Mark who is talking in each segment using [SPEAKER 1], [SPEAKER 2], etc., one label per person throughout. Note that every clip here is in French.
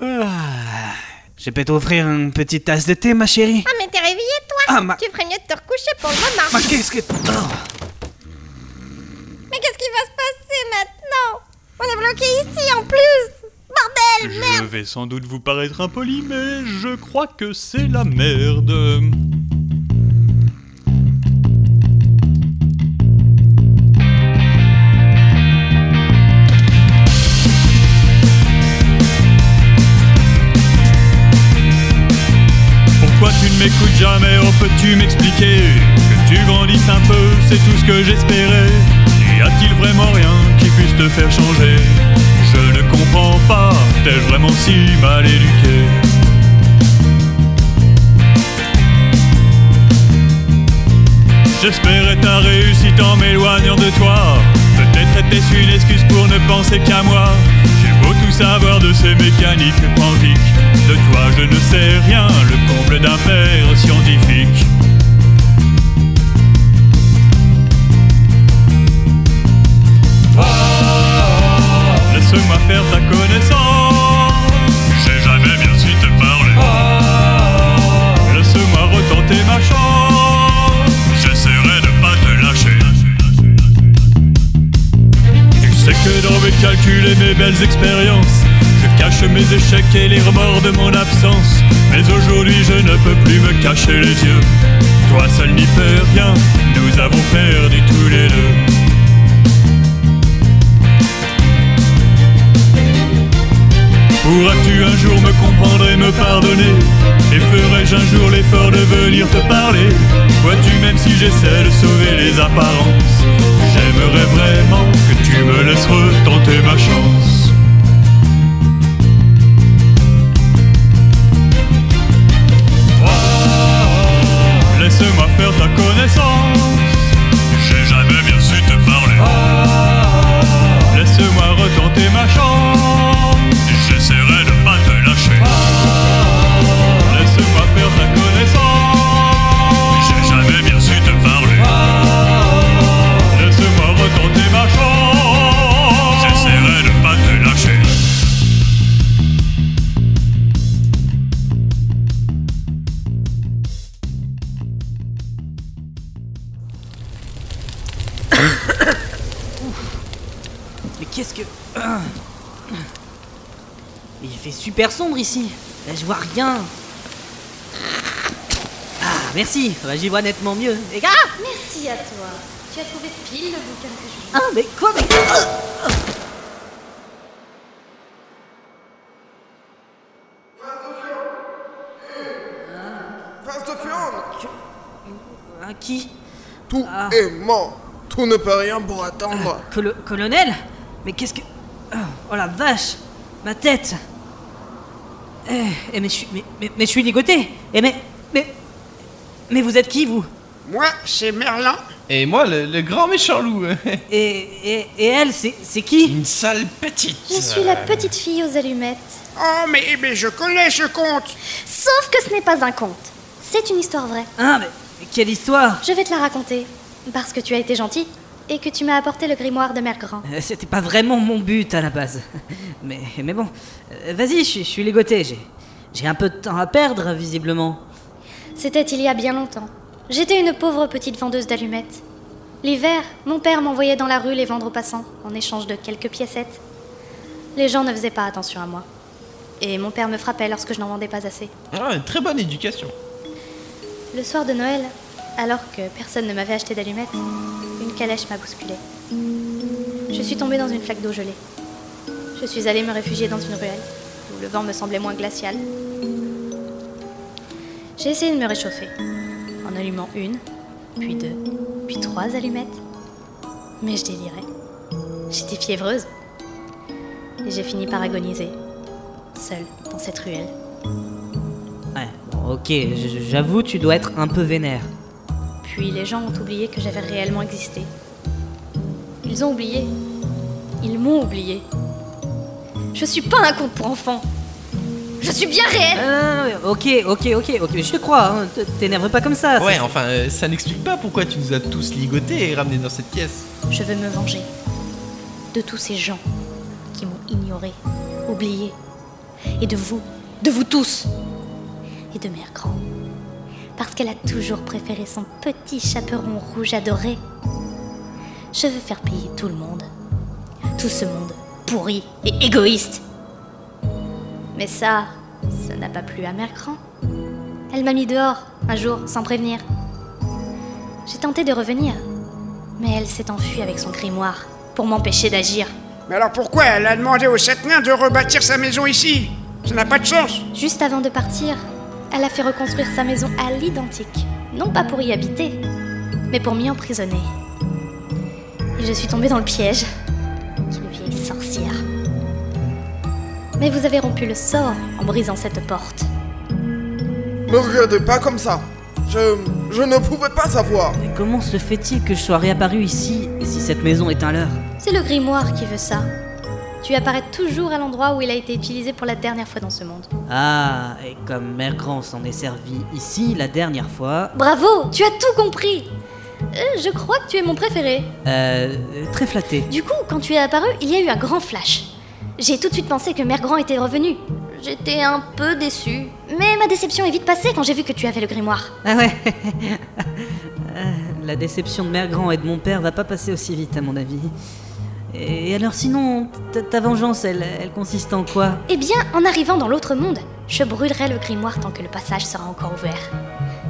[SPEAKER 1] Ah, je peux t'offrir une petite tasse de thé, ma chérie
[SPEAKER 2] Ah, mais t'es réveillé, toi
[SPEAKER 1] Ah, ma-
[SPEAKER 2] Tu ferais mieux de te recoucher pour le moment.
[SPEAKER 1] Ma qu'est-ce que... Oh.
[SPEAKER 2] Mais qu'est-ce qui va se passer maintenant? On est bloqué ici en plus Bordel,
[SPEAKER 3] Je
[SPEAKER 2] merde
[SPEAKER 3] vais sans doute vous paraître impoli, mais je crois que c'est la merde. Ne m'écoutes jamais Oh peux-tu m'expliquer Que tu grandisses un peu, c'est tout ce que j'espérais. Y a-t-il vraiment rien qui puisse te faire changer? Je ne comprends pas, t'es vraiment si mal éduqué? J'espérais ta réussite en m'éloignant de toi. Peut-être était-ce une excuse pour ne penser qu'à moi tout savoir de ces mécaniques quantiques De toi je ne sais rien, le comble d'un père scientifique dans mes belles expériences. Je cache mes échecs et les remords de mon absence. Mais aujourd'hui je ne peux plus me cacher les yeux. Toi seul n'y fais rien. Nous avons perdu tous les deux. Pourras-tu un jour me comprendre et me pardonner? Et ferai-je un jour l'effort de venir te parler? Vois-tu même si j'essaie de sauver les apparences J'aimerais vraiment que tu me laisses
[SPEAKER 4] il fait super sombre ici. Là, je vois rien. Ah, merci. Bah, J'y vois nettement mieux. Les gars
[SPEAKER 5] Merci à toi. Tu as trouvé pile le bouquin que je
[SPEAKER 4] Ah, mais quoi mais...
[SPEAKER 6] Prince de Fion,
[SPEAKER 4] Ah, qui
[SPEAKER 6] tout
[SPEAKER 4] Ah.
[SPEAKER 6] est mort. Tout ne peut rien pour attendre.
[SPEAKER 4] Colo- Colonel? Mais qu'est-ce que. Ah, Oh la vache Ma tête Eh, eh, mais je suis. Mais, mais, mais je suis ligoté Eh, mais. Mais. Mais vous êtes qui, vous?
[SPEAKER 7] Moi, c'est Merlin.
[SPEAKER 8] Et moi, le, le grand méchant loup.
[SPEAKER 4] et, et, et elle, c'est c'est qui?
[SPEAKER 8] Une sale petite.
[SPEAKER 5] Je suis la petite fille aux allumettes.
[SPEAKER 7] Oh, mais, mais je connais ce conte.
[SPEAKER 5] Sauf que ce n'est pas un conte. C'est une histoire vraie.
[SPEAKER 4] Ah, mais, mais quelle histoire?
[SPEAKER 5] Je vais te la raconter. Parce que tu as été gentil et que tu m'as apporté le grimoire de Mère Grand.
[SPEAKER 4] Euh, C'était pas vraiment mon but à la base. Mais, mais bon, Euh, vas-y, je, suis-. J'ai, j'ai un peu de temps à perdre, visiblement.
[SPEAKER 5] C'était il y a bien longtemps. J'étais une pauvre petite vendeuse d'allumettes. L'hiver, mon père m'envoyait dans la rue les vendre aux passants en échange de quelques piécettes. Les gens ne faisaient pas attention à moi. Et mon père me frappait lorsque je n'en vendais pas assez.
[SPEAKER 8] Ah, une très bonne éducation.
[SPEAKER 5] Le soir de Noël, alors que personne ne m'avait acheté d'allumettes, une calèche m'a bousculée. Je suis tombée dans une flaque d'eau gelée. Je suis allée me réfugier dans une ruelle, où le vent me semblait moins glacial. J'ai essayé de me réchauffer, en allumant une, puis deux, puis trois allumettes. Mais je délirais. J'étais fiévreuse. Et j'ai fini par agoniser, seule dans cette ruelle.
[SPEAKER 4] Ouais, ok, j'avoue, tu dois être un peu vénère.
[SPEAKER 5] Puis les gens ont oublié que j'avais réellement existé. Ils ont oublié. Ils m'ont oublié. Je suis pas un conte pour enfants. Je suis bien réelle.
[SPEAKER 4] Euh, ok, ok, ok, ok, je te crois, hein, t'énerve pas comme ça.
[SPEAKER 8] Ouais, enfin, euh, ça n'explique pas pourquoi tu nous as tous ligotés et ramenés dans cette pièce.
[SPEAKER 5] Je veux me venger de tous ces gens qui m'ont ignoré, oublié. et de vous, de vous tous, et de Mère Grand. Parce qu'elle a toujours préféré son petit chaperon rouge adoré. Je veux faire payer tout le monde. Tout ce monde pourri et égoïste. Mais ça, ça n'a pas plu à Mère Grand. Elle m'a mis dehors, un jour, sans prévenir. J'ai tenté de revenir, mais elle s'est enfuie avec son grimoire pour m'empêcher d'agir.
[SPEAKER 7] Mais alors pourquoi elle a demandé aux sept de rebâtir sa maison ici? Ça n'a pas de sens.
[SPEAKER 5] Juste avant de partir, elle a fait reconstruire sa maison à l'identique. Non pas pour y habiter, mais pour m'y emprisonner. Et je suis tombée dans le piège. Quelle vieille sorcière. Mais vous avez rompu le sort en brisant cette porte.
[SPEAKER 6] Me regardez pas comme ça. Je. Je ne pouvais pas savoir.
[SPEAKER 4] Mais comment se fait-il que je sois réapparu ici si cette maison est un leurre
[SPEAKER 5] C'est le grimoire qui veut ça. Tu apparais toujours à l'endroit où il a été utilisé pour la dernière fois dans ce monde.
[SPEAKER 4] Ah, et comme Mère Grand s'en est servi ici la dernière fois.
[SPEAKER 5] Bravo, tu as tout compris. Euh, je crois que tu es mon préféré.
[SPEAKER 4] Euh. Très flatté.
[SPEAKER 5] Du coup, quand tu es apparu, il y a eu un grand flash. J'ai tout de suite pensé que Mère Grand était revenu. J'étais un peu déçue. Mais ma déception est vite passée quand j'ai vu que tu avais le grimoire.
[SPEAKER 4] Ah ouais Euh, La déception de Mère Grand et de mon père va pas passer aussi vite, à mon avis. Et alors, sinon, ta, vengeance, elle, elle consiste en quoi?
[SPEAKER 5] Eh bien, en arrivant dans l'autre monde, je brûlerai le grimoire tant que le passage sera encore ouvert.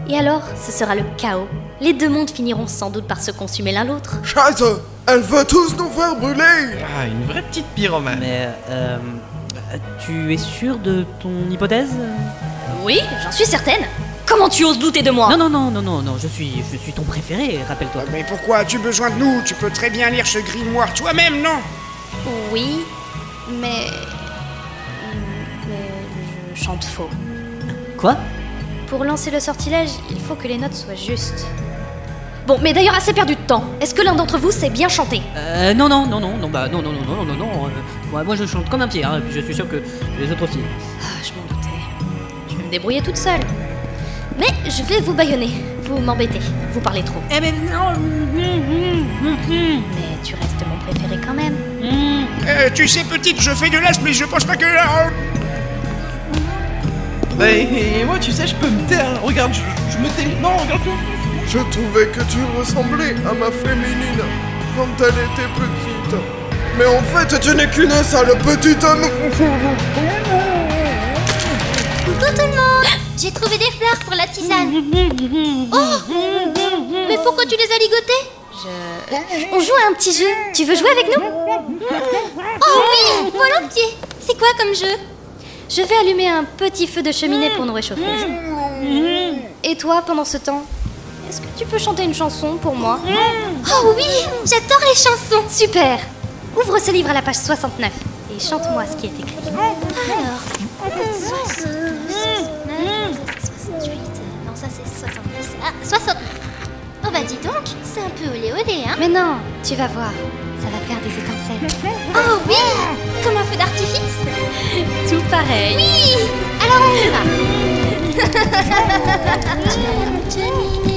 [SPEAKER 5] Et alors, ce sera le chaos. Les deux mondes finiront sans doute par se consumer l'un l'autre.
[SPEAKER 6] Scheiße Elle veut tous nous faire brûler
[SPEAKER 8] Ah, une vraie petite pyromane.
[SPEAKER 4] Mais, euh. Tu es sûr de ton hypothèse?
[SPEAKER 5] Oui, j'en suis certaine. Comment tu oses douter de moi
[SPEAKER 4] Non, non, non, non, non, non, je suis, je suis ton préféré, rappelle-toi.
[SPEAKER 7] Mais pourquoi as-tu besoin de nous Tu peux très bien lire ce grimoire toi-même, non
[SPEAKER 5] Oui, mais. Mais je chante faux.
[SPEAKER 4] Quoi
[SPEAKER 5] Pour lancer le sortilège, il faut que les notes soient justes. Bon, mais d'ailleurs, assez perdu de temps. Est-ce que l'un d'entre vous sait bien chanter
[SPEAKER 4] Euh, non, non, non, non, non, bah, non, non, non, non, non, non, euh, moi, moi je chante comme un pied, hein, et puis je suis sûr que les autres aussi.
[SPEAKER 5] Ah, je m'en doutais. Je vais me débrouiller toute seule. Mais je vais vous baïonner. Vous m'embêtez. Vous parlez trop.
[SPEAKER 4] Eh mais non
[SPEAKER 5] Mais tu restes mon préféré quand même.
[SPEAKER 7] Euh, Tu sais, petite, je fais de l'as, mais je pense pas que.
[SPEAKER 8] Bah, et, et moi, tu sais, je peux me taire. Regarde, je, je me tais. Non, regarde.
[SPEAKER 6] Je trouvais que tu ressemblais à ma féminine quand elle était petite. Mais en fait, tu n'es qu'une sale petite...
[SPEAKER 2] Coucou tout le monde J'ai trouvé des fleurs pour la tisane. Oh Mais pourquoi tu les as ligotées?
[SPEAKER 5] On joue à un petit jeu. Tu veux jouer avec nous?
[SPEAKER 2] Oh oui Volontiers C'est quoi comme jeu?
[SPEAKER 5] Je vais allumer un petit feu de cheminée pour nous réchauffer. Et toi, pendant ce temps, est-ce que tu peux chanter une chanson pour moi?
[SPEAKER 2] Oh oui J'adore les chansons
[SPEAKER 5] Super Ouvre ce livre à la page 69 et chante-moi ce qui est écrit.
[SPEAKER 2] Alors... c'est 70... Ah, 69 Oh bah dis donc, c'est un peu olé olé, hein.
[SPEAKER 5] Mais non, tu vas voir, ça va faire des étincelles.
[SPEAKER 2] Oh oui Comme un feu d'artifice.
[SPEAKER 5] Tout pareil.
[SPEAKER 2] Oui Alors on y va